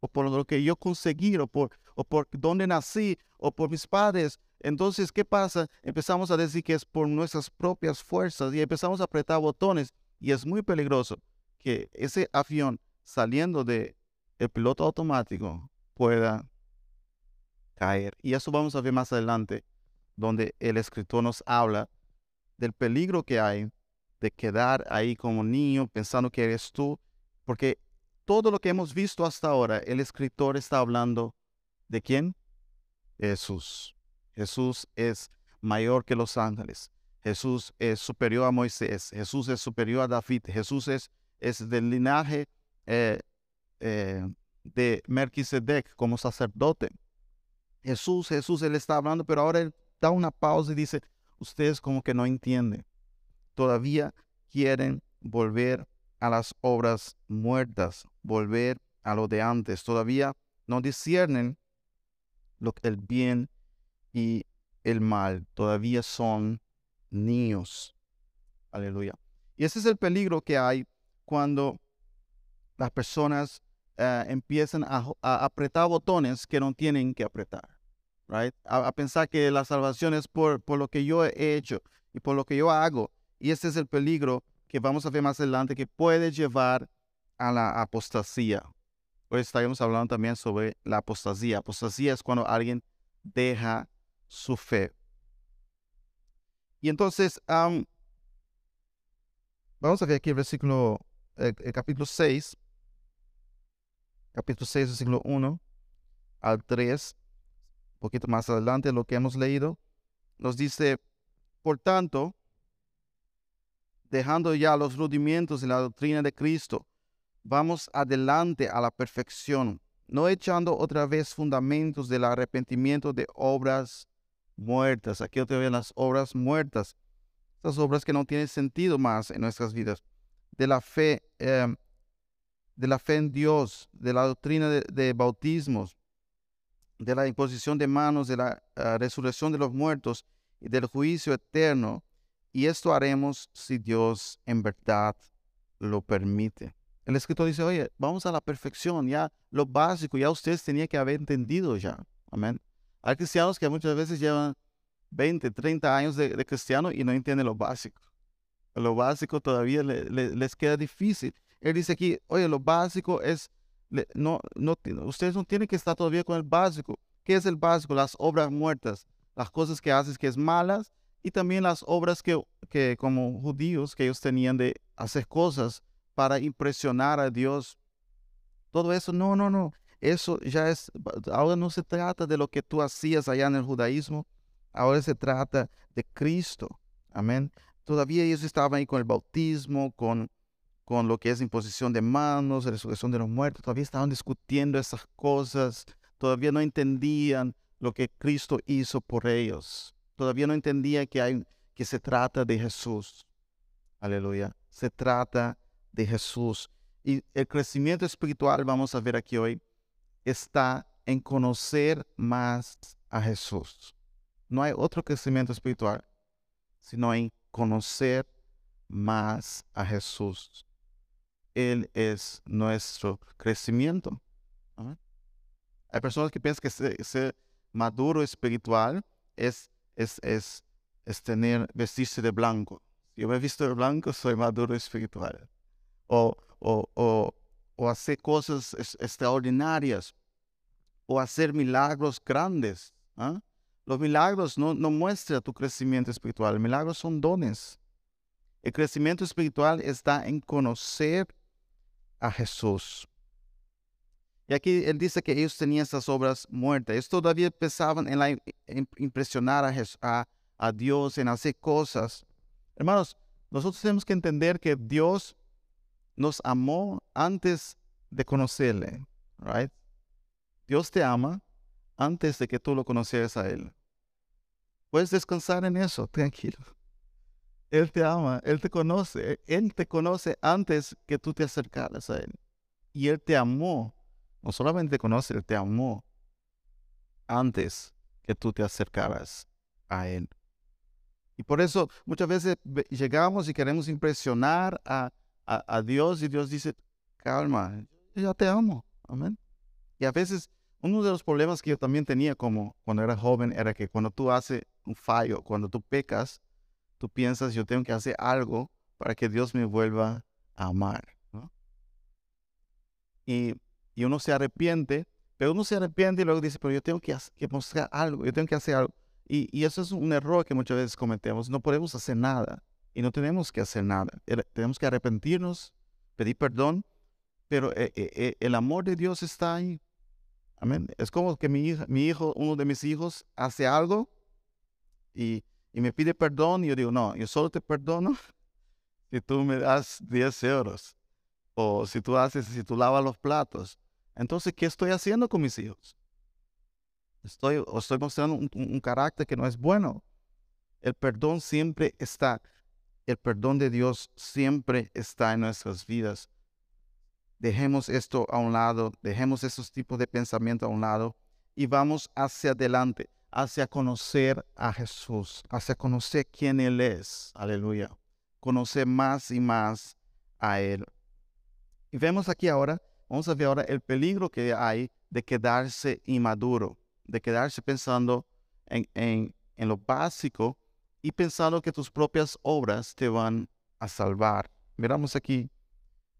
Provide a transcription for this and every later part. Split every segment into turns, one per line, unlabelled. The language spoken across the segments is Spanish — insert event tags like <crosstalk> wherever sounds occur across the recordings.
o por lo que yo conseguí, o por, o por dónde nací, o por mis padres. Entonces, ¿qué pasa? Empezamos a decir que es por nuestras propias fuerzas y empezamos a apretar botones y es muy peligroso que ese avión saliendo de el piloto automático pueda caer. Y eso vamos a ver más adelante, donde el escritor nos habla del peligro que hay de quedar ahí como niño pensando que eres tú, porque todo lo que hemos visto hasta ahora, el escritor está hablando de quién? Jesús. Jesús es mayor que los ángeles. Jesús es superior a Moisés. Jesús es superior a David. Jesús es, es del linaje eh, eh, de Melquisedec como sacerdote. Jesús, Jesús, él está hablando, pero ahora él da una pausa y dice, ustedes como que no entienden. Todavía quieren volver a las obras muertas, volver a lo de antes. Todavía no disciernen lo, el bien y el mal. Todavía son niños. Aleluya. Y ese es el peligro que hay cuando las personas eh, empiezan a, apretar botones que no tienen que apretar. Right? A, pensar que la salvación es por, por lo que yo he hecho y por lo que yo hago. Y ese es el peligro que vamos a ver más adelante que puede llevar a la apostasía. Hoy estaremos hablando también sobre la apostasía. Apostasía es cuando alguien deja su fe. Y entonces, vamos a ver aquí el versículo, el, el capítulo 6 capítulo 6, versículo 1 al 3, un poquito más adelante, lo que hemos leído, nos dice, por tanto, dejando ya los rudimentos de la doctrina de Cristo, vamos adelante a la perfección, no echando otra vez fundamentos del arrepentimiento de obras muertas. Aquí otra vez las obras muertas, esas obras que no tienen sentido más en nuestras vidas, de la fe eh, de la fe en Dios, de la doctrina de, bautismos, de la imposición de manos, de la ah, resurrección de los muertos y del juicio eterno. Y esto haremos si Dios en verdad lo permite. El escritor dice, oye, vamos a la perfección, ya lo básico, ya ustedes tenían que haber entendido ya. Amén. Hay cristianos que muchas veces llevan 20, 30 años de, cristiano y no entienden lo básico. Lo básico todavía les queda difícil. Él dice aquí, oye, lo básico es, no, no, ustedes no tienen que estar todavía con el básico. ¿Qué es el básico? Las obras muertas, las cosas que haces que es malas y también las obras que, que como judíos que ellos tenían de hacer cosas para impresionar a Dios. Todo eso, no, no, no. Eso ya es, ahora no se trata de lo que tú hacías allá en el judaísmo, ahora se trata de Cristo. Amén. Todavía ellos estaban ahí con el bautismo, con con lo que es imposición de manos, resurrección de los muertos, todavía estaban discutiendo esas cosas, todavía no entendían lo que Cristo hizo por ellos, todavía no entendían que, hay, que se trata de Jesús. Aleluya, se trata de Jesús. Y el crecimiento espiritual, vamos a ver aquí hoy, está en conocer más a Jesús. No hay otro crecimiento espiritual, sino en conocer más a Jesús. Él es nuestro crecimiento. Hay personas que piensan que ser, maduro espiritual es, es, es, es, tener, vestirse de blanco. Si yo me visto de blanco, soy maduro espiritual. O, o, o, o hacer cosas extraordinarias. O hacer milagros grandes. ¿ah? Los milagros no, no muestran tu crecimiento espiritual. Los milagros son dones. El crecimiento espiritual está en conocer a Jesús. Y aquí él dice que ellos tenían estas obras muertas. Ellos todavía pensaban en, impresionar a, a, Dios, en hacer cosas. Hermanos, nosotros tenemos que entender que Dios nos amó antes de conocerle. Right? Dios te ama antes de que tú lo conocieras a Él. Puedes descansar en eso, tranquilo. Él te ama, Él te conoce, Él te conoce antes que tú te acercaras a Él. Y Él te amó, no solamente te conoce, Él te amó antes que tú te acercaras a Él. Y por eso muchas veces llegamos y queremos impresionar a, a, Dios y Dios dice, calma, ya te amo, amén. Y a veces uno de los problemas que yo también tenía como cuando era joven era que cuando tú haces un fallo, cuando tú pecas, tú piensas, yo tengo que hacer algo para que Dios me vuelva a amar. Y, y, uno se arrepiente, pero uno se arrepiente y luego dice, pero yo tengo que, que mostrar algo, yo tengo que hacer algo. Y, y, eso es un error que muchas veces cometemos. No podemos hacer nada y no tenemos que hacer nada. Tenemos que arrepentirnos, pedir perdón, pero eh, eh, eh, el amor de Dios está ahí. Amén. Es como que mi, mi hijo, uno de mis hijos, hace algo y, y, me pide perdón y yo digo, no, yo solo te perdono <laughs> si tú me das 10 euros o si tú haces, si tú lavas los platos. Entonces, ¿qué estoy haciendo con mis hijos? Estoy, estoy mostrando un, carácter que no es bueno. El perdón siempre está. El perdón de Dios siempre está en nuestras vidas. Dejemos esto a un lado, dejemos esos tipos de pensamiento a un lado y vamos hacia adelante, hacia conocer a Jesús, hacia conocer quién Él es. Aleluya. Conocer más y más a Él. Y vemos aquí ahora, vamos a ver ahora el peligro que hay de quedarse inmaduro, de quedarse pensando en, lo básico y pensando que tus propias obras te van a salvar. Miramos aquí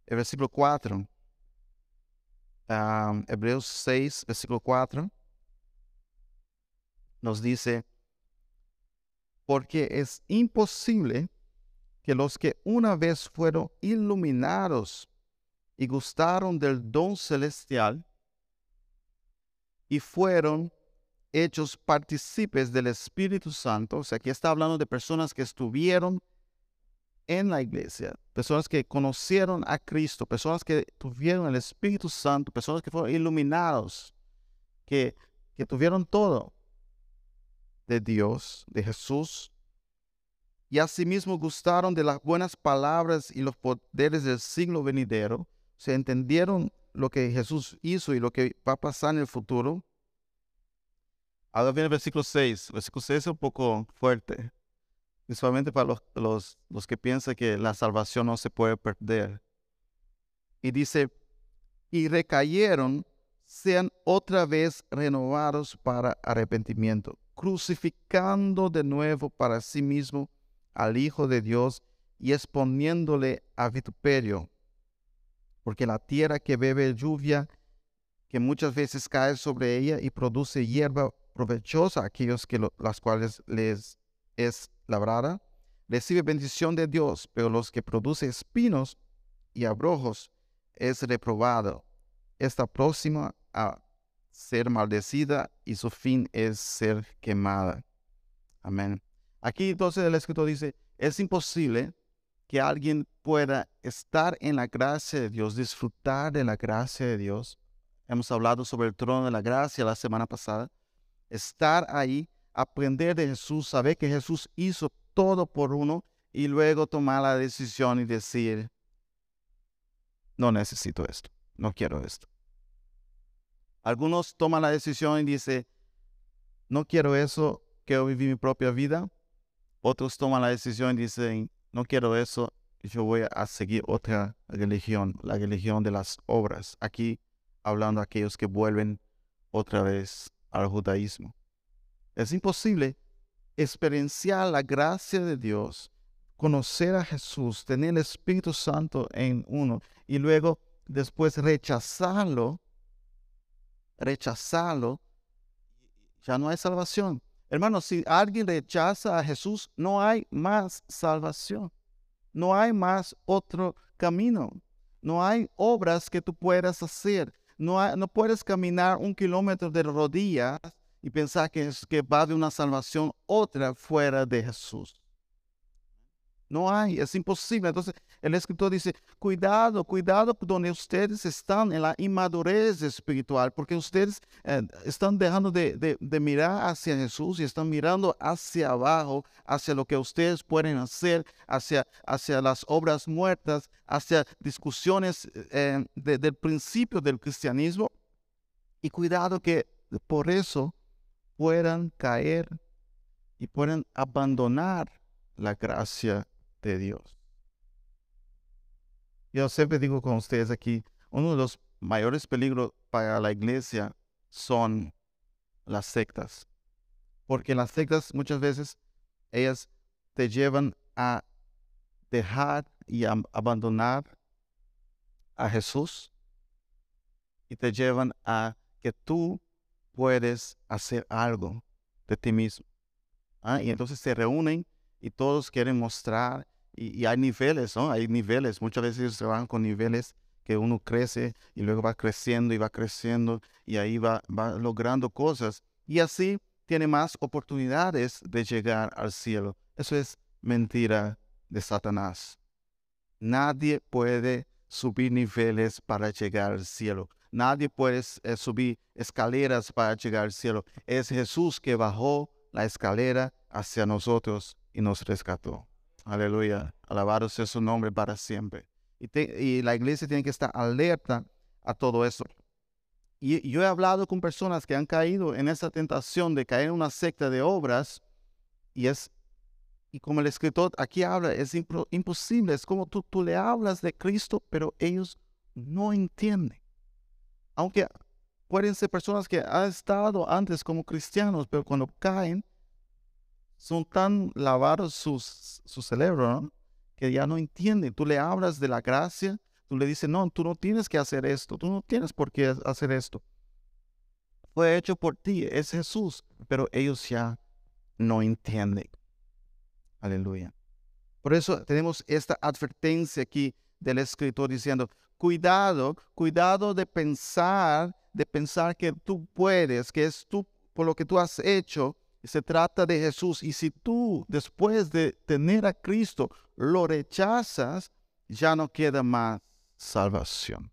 el versículo 4. Hebreos 6, versículo 4. Nos dice, porque es imposible que los que una vez fueron iluminados y gustaron del don celestial y fueron hechos partícipes del Espíritu Santo, o sea, aquí está hablando de personas que estuvieron en la iglesia, personas que conocieron a Cristo, personas que tuvieron el Espíritu Santo, personas que fueron iluminados, que, que tuvieron todo de Dios, de Jesús, y asimismo gustaron de las buenas palabras y los poderes del siglo venidero, se entendieron lo que Jesús hizo y lo que va a pasar en el futuro. Ahora viene el versículo 6. El versículo 6 es un poco fuerte principalmente para los, los, los que piensan que la salvación no se puede perder. Y dice, y recayeron, sean otra vez renovados para arrepentimiento, crucificando de nuevo para sí mismo al Hijo de Dios y exponiéndole a vituperio. Porque la tierra que bebe lluvia, que muchas veces cae sobre ella y produce hierba provechosa a aquellos que las cuales les es labrada, recibe bendición de Dios, pero los que produce espinos y abrojos es reprobado. Está próxima a ser maldecida y su fin es ser quemada. Amén. Aquí entonces el escritor dice, es imposible que alguien pueda estar en la gracia de Dios, disfrutar de la gracia de Dios. Hemos hablado sobre el trono de la gracia la semana pasada. Estar ahí aprender de Jesús, saber que Jesús hizo todo por uno y luego tomar la decisión y decir, no necesito esto, no quiero esto. Algunos toman la decisión y dicen, no quiero eso, quiero vivir mi propia vida. Otros toman la decisión y dicen, no quiero eso, yo voy a seguir otra religión, la religión de las obras. Aquí hablando a aquellos que vuelven otra vez al judaísmo. Es imposible experienciar la gracia de Dios, conocer a Jesús, tener el Espíritu Santo en uno y luego después rechazarlo, rechazarlo, ya no hay salvación. Hermano, si alguien rechaza a Jesús, no hay más salvación. No hay más otro camino. No hay obras que tú puedas hacer. No, no puedes caminar un kilómetro de rodillas y pensar que, es, que va de una salvación otra fuera de Jesús. No hay, es imposible. Entonces el escritor dice, cuidado, cuidado donde ustedes están en la inmadurez espiritual, porque ustedes eh, están dejando de, de, mirar hacia Jesús y están mirando hacia abajo, hacia lo que ustedes pueden hacer, hacia, hacia las obras muertas, hacia discusiones eh, del principio del cristianismo. Y cuidado que por eso puedan caer y puedan abandonar la gracia de Dios. Yo siempre digo con ustedes aquí, uno de los mayores peligros para la iglesia son las sectas. Porque las sectas muchas veces ellas te llevan a dejar y a abandonar a Jesús y te llevan a que tú puedes hacer algo de ti mismo. ¿ah? Y entonces se reúnen y todos quieren mostrar y, hay niveles, ¿no? Hay niveles. Muchas veces se van con niveles que uno crece y luego va creciendo y va creciendo y ahí va, va logrando cosas. Y así tiene más oportunidades de llegar al cielo. Eso es mentira de Satanás. Nadie puede subir niveles para llegar al cielo. Nadie puede eh, subir escaleras para llegar al cielo. Es Jesús que bajó la escalera hacia nosotros y nos rescató. Aleluya. Alabado sea su nombre para siempre. Y, la iglesia tiene que estar alerta a todo eso. Y yo he hablado con personas que han caído en esa tentación de caer en una secta de obras y es y como el escritor aquí habla, es imposible. Es como tú, tú le hablas de Cristo, pero ellos no entienden. Aunque pueden ser personas que han estado antes como cristianos, pero cuando caen, son tan lavados sus, su cerebro, que ya no entienden. Tú le hablas de la gracia, tú le dices, no, tú no tienes que hacer esto, tú no tienes por qué hacer esto. Fue hecho por ti, es Jesús, pero ellos ya no entienden. Aleluya. Por eso tenemos esta advertencia aquí del escritor diciendo, cuidado, cuidado de pensar, de pensar que tú puedes, que es tú por lo que tú has hecho, se trata de Jesús. Y si tú después de tener a Cristo lo rechazas, ya no queda más salvación.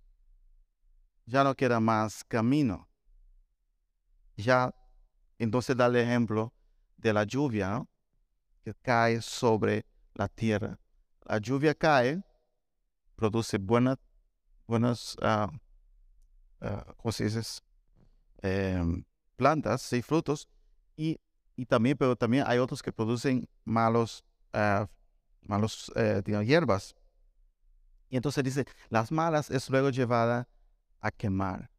Ya no queda más camino. Ya, entonces da el ejemplo de la lluvia, que cae sobre la tierra. La lluvia cae, produce buenas, buenas, uh, ¿cómo se dice? Em, plantas y frutos, y, y, también, pero también hay otros que producen malos, uh, malos eh, hierbas. Y entonces dice, las malas es luego llevada a quemar.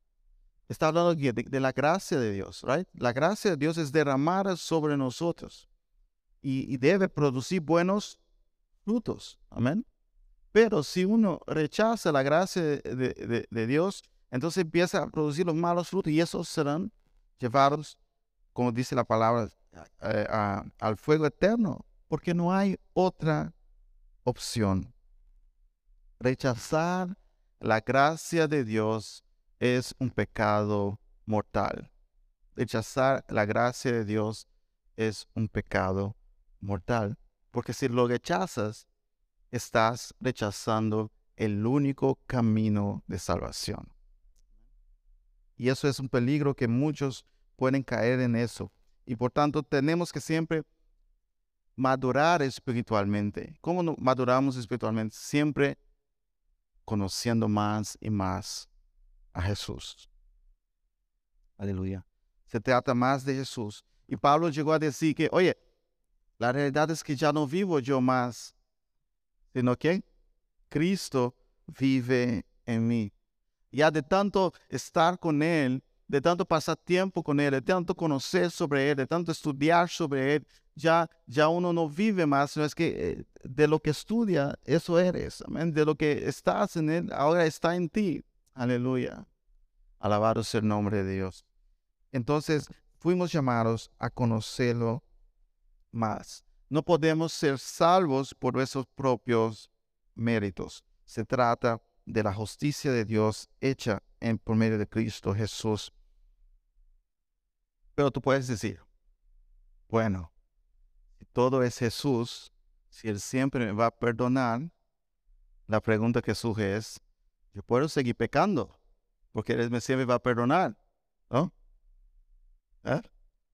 Está hablando de, de, la gracia de Dios, right? La gracia de Dios es derramada sobre nosotros y, debe producir buenos frutos. Amén. Pero si uno rechaza la gracia de, Dios, entonces empieza a producir los malos frutos y esos serán llevados, como dice la palabra, eh, al fuego eterno, porque no hay otra opción. Rechazar la gracia de Dios es un pecado mortal. Rechazar la gracia de Dios es un pecado mortal, porque si lo rechazas, estás rechazando el único camino de salvación. Y eso es un peligro que muchos pueden caer en eso. Y por tanto tenemos que siempre madurar espiritualmente. ¿Cómo maduramos espiritualmente? Siempre conociendo más y más a Jesús. Aleluya. Se trata más de Jesús. Y Pablo llegó a decir que, oye, la realidad es que ya no vivo yo más, sino que Cristo vive en mí. Ya de tanto estar con Él, de tanto pasar tiempo con Él, de tanto conocer sobre Él, de tanto estudiar sobre Él, ya, ya uno no vive más, sino es que eh, de lo que estudia, eso eres. De lo que estás en Él, ahora está en ti. Aleluya. Alabado sea el nombre de Dios. Entonces, fuimos llamados a conocerlo más. No podemos ser salvos por nuestros propios méritos. Se trata de la justicia de Dios hecha en por medio de Cristo Jesús. Pero tú puedes decir, bueno, todo es Jesús, si Él siempre me va a perdonar, la pregunta que surge es, yo puedo seguir pecando, porque Él me va a perdonar, ¿no? ¿Eh?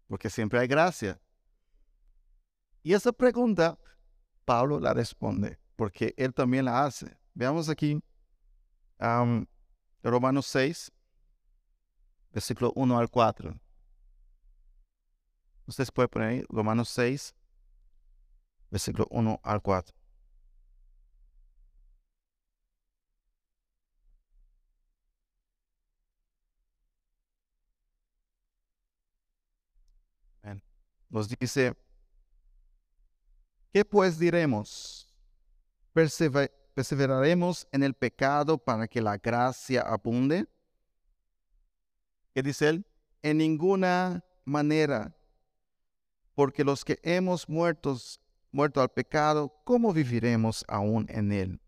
Porque siempre hay gracia. Y esa pregunta, Pablo la responde, porque él también la hace. Veamos aquí de Romanos 6, versículo 1 al 4. Ustedes pueden poner ahí Romanos 6, versículo 1 al 4. Nos dice, ¿qué pues diremos? Persever ¿Perseveraremos en el pecado para que la gracia abunde? ¿Qué dice él? En ninguna manera, porque los que hemos muertos, muerto al pecado, ¿cómo viviremos aún en él?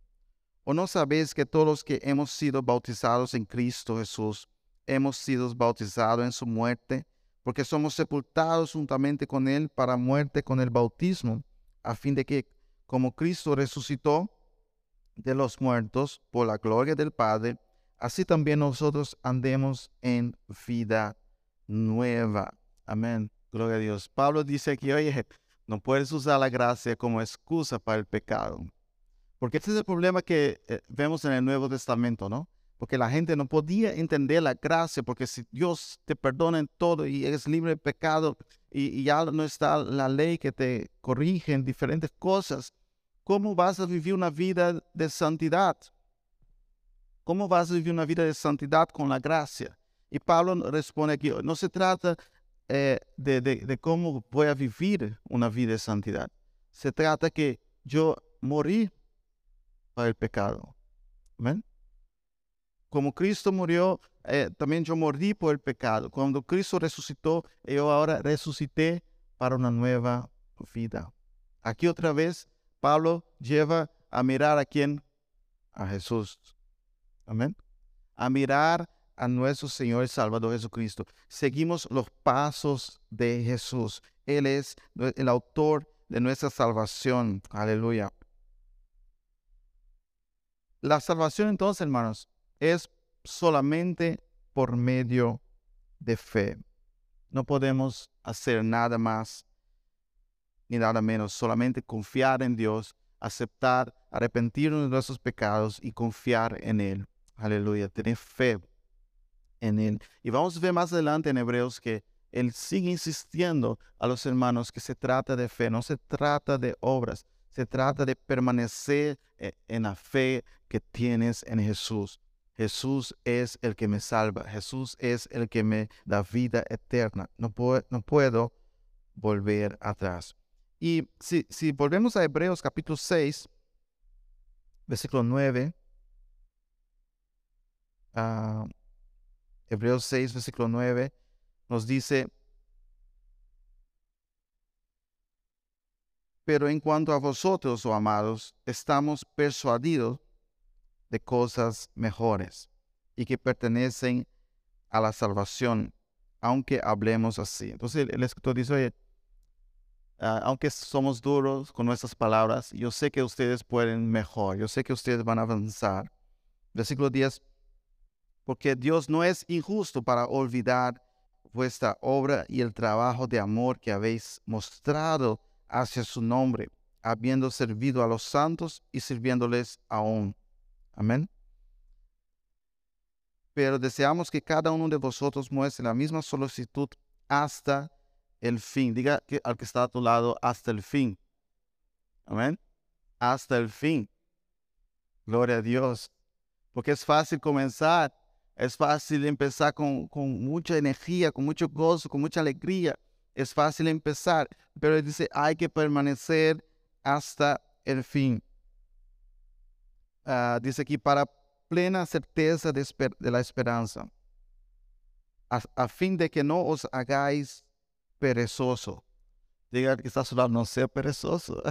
¿O no sabéis que todos los que hemos sido bautizados en Cristo Jesús, hemos sido bautizados en su muerte? Porque somos sepultados juntamente con él para muerte con el bautismo, a fin de que, como Cristo resucitó de los muertos por la gloria del Padre, así también nosotros andemos en vida nueva. Amén. Gloria a Dios. Pablo dice aquí, oye, no puedes usar la gracia como excusa para el pecado. Porque este es el problema que eh, vemos en el Nuevo Testamento, ¿no? Porque la gente no podía entender la gracia, porque si Dios te perdona en todo y eres libre de pecado y, ya no está la ley que te corrige en diferentes cosas, ¿cómo vas a vivir una vida de santidad? ¿Cómo vas a vivir una vida de santidad con la gracia? Y Pablo responde aquí, no se trata eh, de, de, cómo voy a vivir una vida de santidad. Se trata que yo morí para el pecado. Amén. Como Cristo murió, eh, también yo morí por el pecado. Cuando Cristo resucitó, yo ahora resucité para una nueva vida. Aquí otra vez, Pablo lleva a mirar a quién? A Jesús. Amén. A mirar a nuestro Señor y Salvador Jesucristo. Seguimos los pasos de Jesús. Él es el autor de nuestra salvación. Aleluya. La salvación entonces, hermanos, es solamente por medio de fe. No podemos hacer nada más ni nada menos, solamente confiar en Dios, aceptar, arrepentirnos de nuestros pecados y confiar en Él. Aleluya, tener fe en Él. Y vamos a ver más adelante en Hebreos que Él sigue insistiendo a los hermanos que se trata de fe, no se trata de obras, se trata de permanecer eh, en la fe que tienes en Jesús. Jesús es el que me salva. Jesús es el que me da vida eterna. No, puedo, no puedo volver atrás. Y si, si volvemos a Hebreos capítulo 6, versículo 9. Ah, Hebreos 6, versículo 9, nos dice, Pero en cuanto a vosotros, oh amados, estamos persuadidos de cosas mejores y que pertenecen a la salvación, aunque hablemos así. Entonces el, escritor dice, oye, ah, aunque somos duros con nuestras palabras, yo sé que ustedes pueden mejor, yo sé que ustedes van a avanzar. Versículo 10, porque Dios no es injusto para olvidar vuestra obra y el trabajo de amor que habéis mostrado hacia su nombre, habiendo servido a los santos y sirviéndoles aún. Amén. Pero deseamos que cada uno de vosotros muestre la misma solicitud hasta el fin. Diga que al que está a tu lado, hasta el fin. Amén. Hasta el fin. Gloria a Dios. Porque es fácil comenzar. Es fácil empezar con, con mucha energía, con mucho gozo, con mucha alegría es fácil empezar, pero dice, hay que permanecer hasta el fin. Ah, dice aquí, para plena certeza de, la esperanza, a, fin de que no os hagáis perezoso. Diga que está a su lado, no sea perezoso.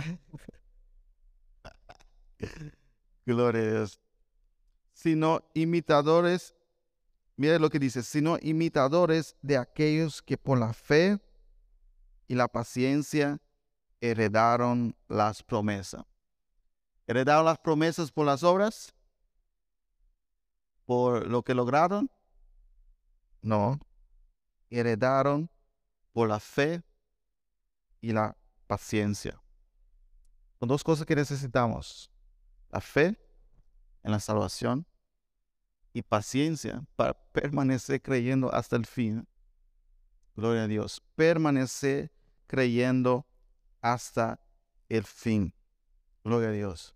<laughs> Gloria a Dios. Sino imitadores, mire lo que dice, sino imitadores de aquellos que por la fe y la paciencia heredaron las promesas. ¿Heredaron las promesas por las obras? ¿Por lo que lograron? No. Heredaron por la fe y la paciencia. Son dos cosas que necesitamos. La fe en la salvación y paciencia para permanecer creyendo hasta el fin. Gloria a Dios. Permanece creyendo hasta el fin. Gloria a Dios.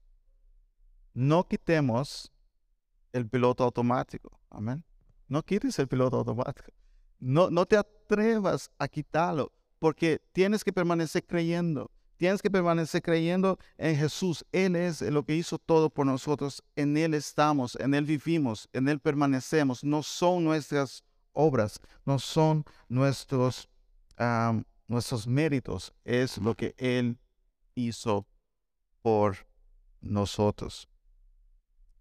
No quitemos el piloto automático. Amén. No quites el piloto automático. No, no te atrevas a quitarlo porque tienes que permanecer creyendo. Tienes que permanecer creyendo en Jesús. Él es lo que hizo todo por nosotros. En Él estamos, en Él vivimos, en Él permanecemos. No son nuestras obras, no son nuestros, nuestros méritos. Es lo que Él hizo por nosotros.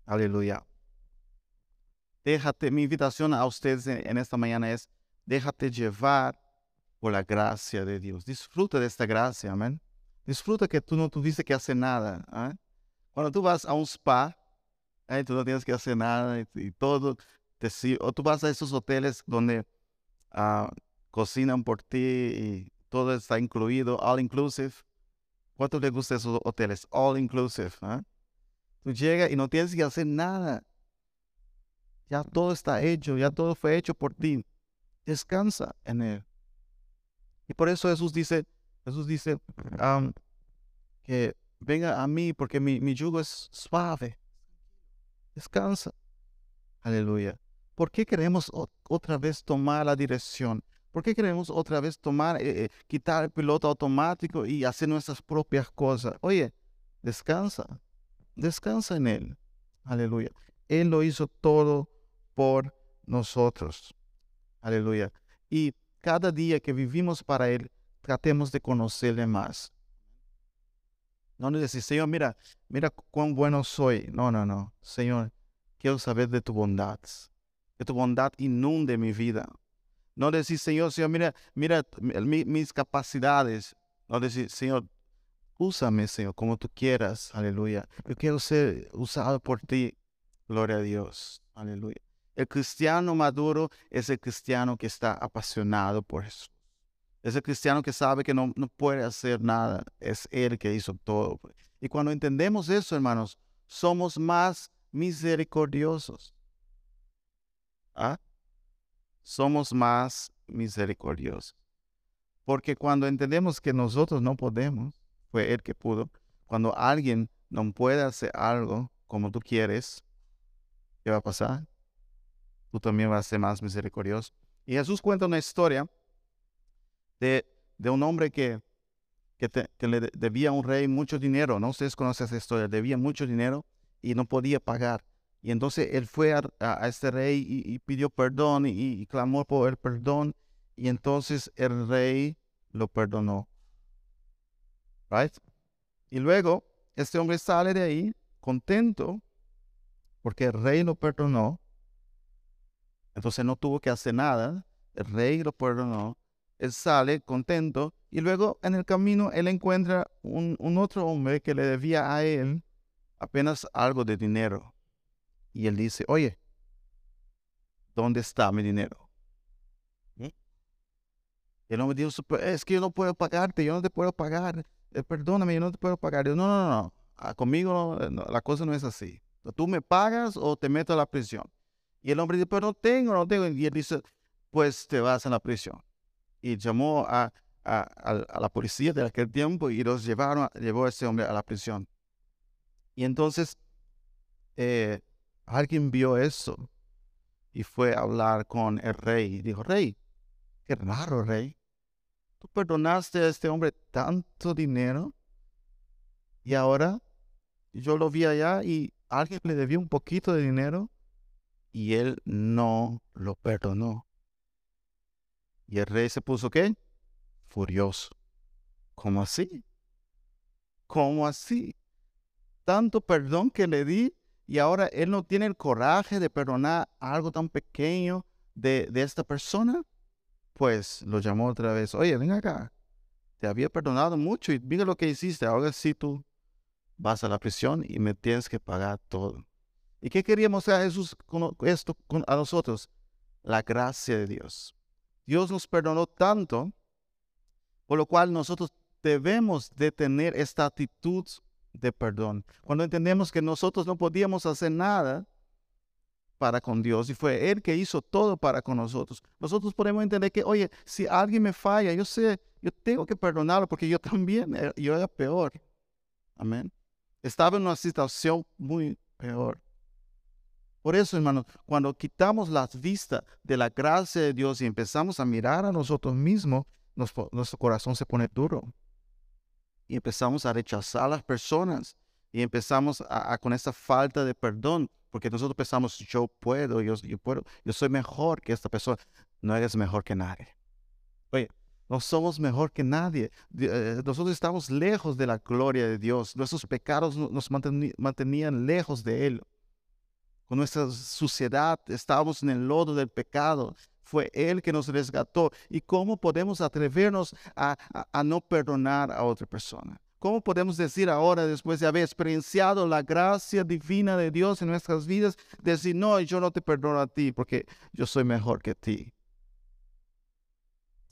Aleluya. Déjate, mi invitación a ustedes en esta mañana es, déjate llevar por la gracia de Dios. Disfruta de esta gracia, amén. Disfruta que tú no tuviste que hacer nada. ¿ah? Cuando tú vas a un spa, ¿eh? tú no tienes que hacer nada y, todo te O tú vas a esos hoteles donde ah, cocinan por ti y todo está incluido, all inclusive. ¿Cuánto te gustan esos hoteles? All inclusive. ¿ah? Tú llegas y no tienes que hacer nada. Ya todo está hecho, ya todo fue hecho por ti. Descansa en Él. Y por eso Jesús dice, Jesús dice que venga a mí porque mi, yugo es suave. Descansa. Aleluya. ¿Por qué queremos otra vez tomar la dirección? ¿Por qué queremos otra vez tomar, eh, eh, quitar el piloto automático y hacer nuestras propias cosas? Oye, descansa. Descansa en Él. Aleluya. Él lo hizo todo por nosotros. Aleluya. Y cada día que vivimos para Él, tratemos de conocerle más. No le decir, Señor, mira, mira cuán bueno soy. No, no, no. Señor, quiero saber de tu bondad. Que tu bondad inunde mi vida. No decir, Señor, Señor, mira, mira mis capacidades. No decir, Señor, úsame, Señor, como tú quieras. Aleluya. Yo quiero ser usado por ti. Gloria a Dios. Aleluya. El cristiano maduro es el cristiano que está apasionado por Jesús. Es el cristiano que sabe que no, no puede hacer nada. Es Él que hizo todo. Y cuando entendemos eso, hermanos, somos más misericordiosos. ¿Ah? Somos más misericordiosos. Porque cuando entendemos que nosotros no podemos, fue Él que pudo. Cuando alguien no puede hacer algo como tú quieres, ¿qué va a pasar? Tú también vas a ser más misericordioso. Y Jesús cuenta una historia de, un hombre que, que, le debía a un rey mucho dinero. ¿no? Ustedes conocen esa historia. Debía mucho dinero y no podía pagar. Y entonces él fue a, este rey y, pidió perdón y, clamó por el perdón. Y entonces el rey lo perdonó. Right? Y luego este hombre sale de ahí contento porque el rey lo perdonó. Entonces no tuvo que hacer nada. El rey lo perdonó él sale contento y luego en el camino él encuentra un, otro hombre que le debía a él apenas algo de dinero. Y él dice, oye, ¿dónde está mi dinero? Y el hombre dijo, es que yo no puedo pagarte, yo no te puedo pagar, eh, perdóname, yo no te puedo pagar. no, no, no. Ah, conmigo la cosa no es así. Tú me pagas o te meto a la prisión. Y el hombre dice, pero no tengo, no tengo. Y él dice, pues te vas a la prisión y llamó a, la policía de aquel tiempo y los llevaron, llevó a ese hombre a la prisión. Y entonces eh, alguien vio eso y fue a hablar con el rey y dijo, rey, qué raro, rey. Tú perdonaste a este hombre tanto dinero y ahora yo lo vi allá y alguien le debió un poquito de dinero y él no lo perdonó. Y el rey se puso qué? Furioso. ¿Cómo así? ¿Cómo así? Tanto perdón que le di y ahora él no tiene el coraje de perdonar algo tan pequeño de, esta persona. Pues lo llamó otra vez. Oye, ven acá. Te había perdonado mucho y mira lo que hiciste. Ahora sí tú vas a la prisión y me tienes que pagar todo. ¿Y qué queríamos a Jesús con esto a nosotros? La gracia de Dios. Dios nos perdonó tanto, por lo cual nosotros debemos de tener esta actitud de perdón. Cuando entendemos que nosotros no podíamos hacer nada para con Dios y fue Él que hizo todo para con nosotros, nosotros podemos entender que, oye, si alguien me falla, yo sé, yo tengo que perdonarlo porque yo también, yo era peor. Amén. Estaba en una situación muy peor. Por eso, hermanos, cuando quitamos las vistas de la gracia de Dios y empezamos a mirar a nosotros mismos, nuestro corazón se pone duro y empezamos a rechazar a las personas y empezamos a, con esa falta de perdón, porque nosotros pensamos, yo puedo, yo, yo puedo, yo soy mejor que esta persona. No eres mejor que nadie. Oye, no somos mejor que nadie. Eh, nosotros estamos lejos de la gloria de Dios. Nuestros pecados nos mantenían lejos de Él. Con nuestra suciedad estábamos en el lodo del pecado. Fue Él que nos resgató. ¿Y cómo podemos atrevernos a, no perdonar a otra persona? ¿Cómo podemos decir ahora, después de haber experienciado la gracia divina de Dios en nuestras vidas, decir, no, yo no te perdono a ti porque yo soy mejor que ti?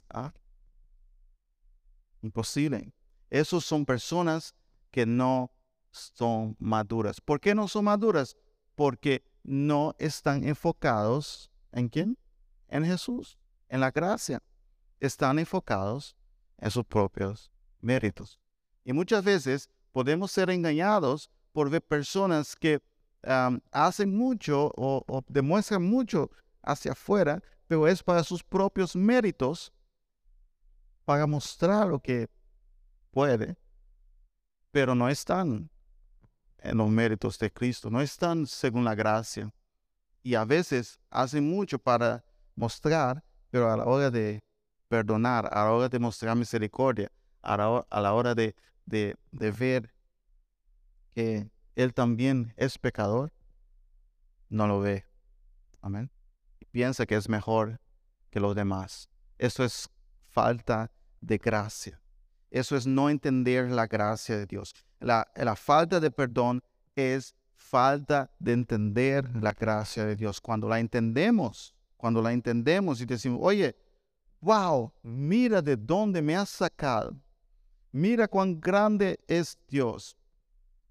¿Ah? Imposible. Esos son personas que no son maduras. ¿Por qué no son maduras? Porque no están enfocados en quién? En Jesús, en la gracia. Están enfocados en sus propios méritos. Y muchas veces podemos ser engañados por ver personas que hacen mucho o demuestran mucho hacia afuera, pero es para sus propios méritos para mostrar lo que puede, pero no están en los méritos de Cristo, no están según la gracia. Y a veces hacen mucho para mostrar, pero a la hora de perdonar, a la hora de mostrar misericordia, a la, hora de, de, de ver que Él también es pecador, no lo ve. Amén. Piensa que es mejor que los demás. Eso es falta de gracia. Eso es no entender la gracia de Dios. La, falta de perdón es falta de entender la gracia de Dios. Cuando la entendemos, cuando la entendemos y decimos, oye, wow, mira de dónde me has sacado. Mira cuán grande es Dios.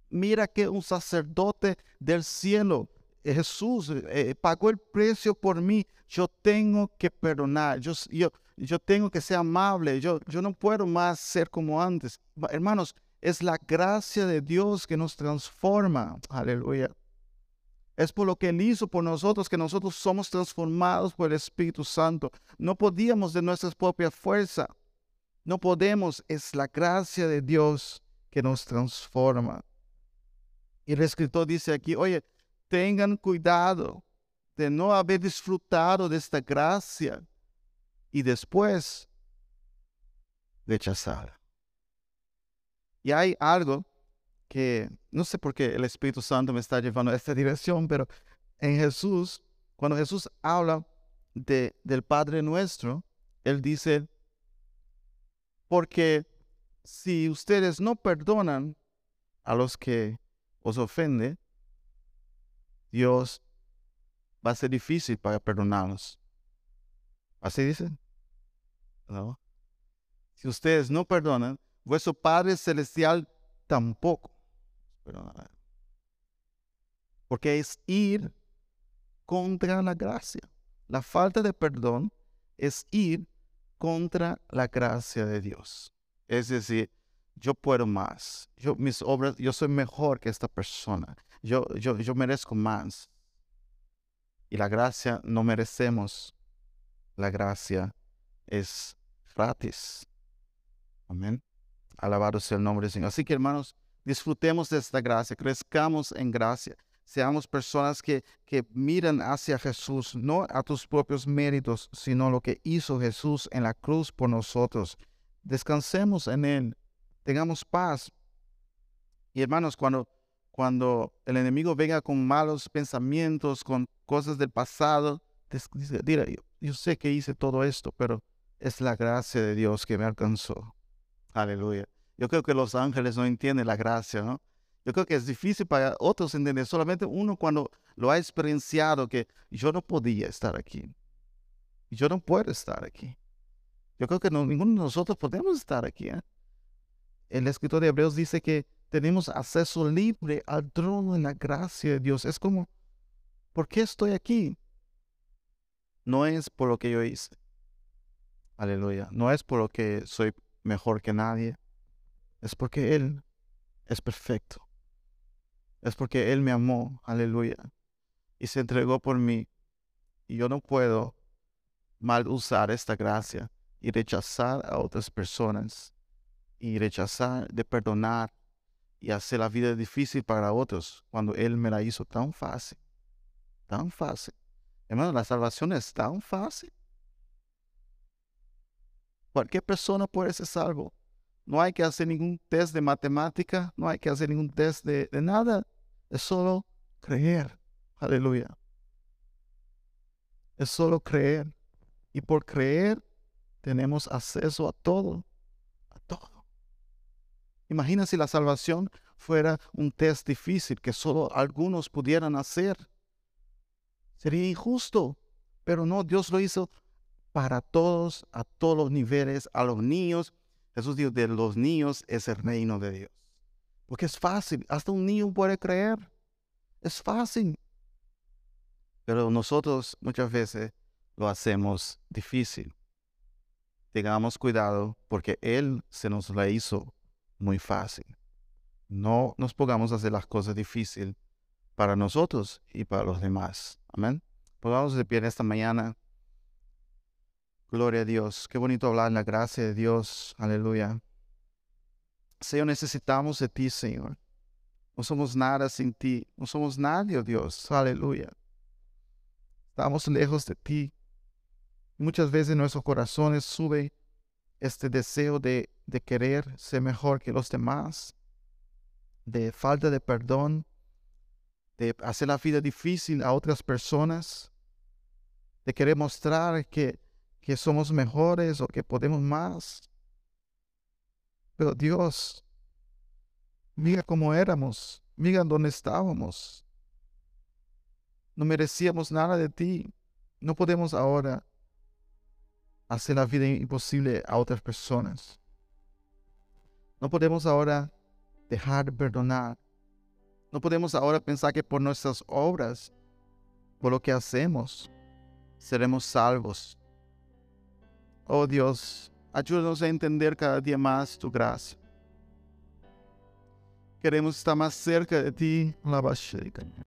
Mira que un sacerdote del cielo, Jesús, eh, pagó el precio por mí. Yo tengo que perdonar. Yo, yo tengo que ser amable, yo, yo no puedo más ser como antes. Hermanos, es la gracia de Dios que nos transforma. Aleluya. Es por lo que Él hizo por nosotros que nosotros somos transformados por el Espíritu Santo. No podíamos de nuestras propias fuerzas. No podemos. Es la gracia de Dios que nos transforma. Y el escritor dice aquí, oye, tengan cuidado de no haber disfrutado de esta gracia y después rechazar. Y hay algo que no sé por qué el Espíritu Santo me está llevando a esta <laughs> dirección, pero en Jesús, cuando Jesús habla de, del Padre nuestro, Él dice, porque si ustedes no perdonan a los que os ofenden, Dios va a ser difícil para perdonarlos. Así dice. ¿No? Si ustedes no perdonan, vuestro Padre Celestial tampoco Porque es ir contra la gracia. La falta de perdón es ir contra la gracia de Dios. Es decir, yo puedo más. Yo, mis obras, yo soy mejor que esta persona. Yo, yo, yo merezco más. Y la gracia no merecemos. La gracia es gratis. Amén. Alabado sea el nombre del Señor. Así que hermanos, disfrutemos de esta gracia, crezcamos en gracia. Seamos personas que, que miran hacia Jesús, no a tus propios méritos, sino lo que hizo Jesús en la cruz por nosotros. Descansemos en Él, tengamos paz. Y hermanos, cuando, cuando el enemigo venga con malos pensamientos, con cosas del pasado, dice, yo sé que hice todo esto, pero es la gracia de Dios que me alcanzó. Aleluya. Yo creo que los ángeles no entienden la gracia, ¿no? Yo creo que es difícil para otros entender, solamente uno cuando lo ha experienciado que yo no podía estar aquí. Yo no puedo estar aquí. Yo creo que ninguno de nosotros podemos estar aquí. ¿eh? El escritor de Hebreos dice que tenemos acceso libre al trono en la gracia de Dios. Es como, ¿por qué estoy aquí? No es por lo que yo hice. Aleluya. No es por lo que soy mejor que nadie. Es porque Él es perfecto. Es porque Él me amó. Aleluya. Y se entregó por mí. Y yo no puedo mal usar esta gracia. y rechazar a otras personas y rechazar de perdonar y hacer la vida difícil para otros cuando Él me la hizo tan fácil, tan fácil. Hermano, la salvación es tan fácil. Cualquier persona puede ser salvo. No hay que hacer ningún test de matemática, no hay que hacer ningún test de, de nada. Es solo creer. Aleluya. Es solo creer. Y por creer tenemos acceso a todo. A todo. Imagina si la salvación fuera un test difícil que solo algunos pudieran hacer. Sería injusto. Pero no, Dios lo hizo para todos, a todos los niveles, a los niños. Jesús dijo, de los niños es el reino de Dios. Porque es fácil, hasta un niño puede creer. Es fácil. Pero nosotros muchas veces lo hacemos difícil. Tengamos cuidado porque Él se nos la hizo muy fácil. No nos pongamos a hacer las cosas difíciles para nosotros y para los demás. Amén. Pongamos de pie esta mañana. Gloria a Dios. Qué bonito hablar en la gracia de Dios. Aleluya. Señor, necesitamos de ti, Señor. No somos nada sin ti. No somos nadie, oh Dios. Aleluya. Estamos lejos de ti. Muchas veces en nuestros corazones sube este deseo de, de querer ser mejor que los demás, de falta de perdón, de hacer la vida difícil a otras personas, de querer mostrar que que somos mejores o que podemos más. Pero Dios, mira cómo éramos, mira dónde estábamos. No merecíamos nada de ti. No podemos ahora hacer la vida imposible a otras personas. No podemos ahora dejar de perdonar. No podemos ahora pensar que por nuestras obras, por lo que hacemos, seremos salvos. Oh Dios, ayúdanos a entender cada día más tu gracia. Queremos estar más cerca de ti, la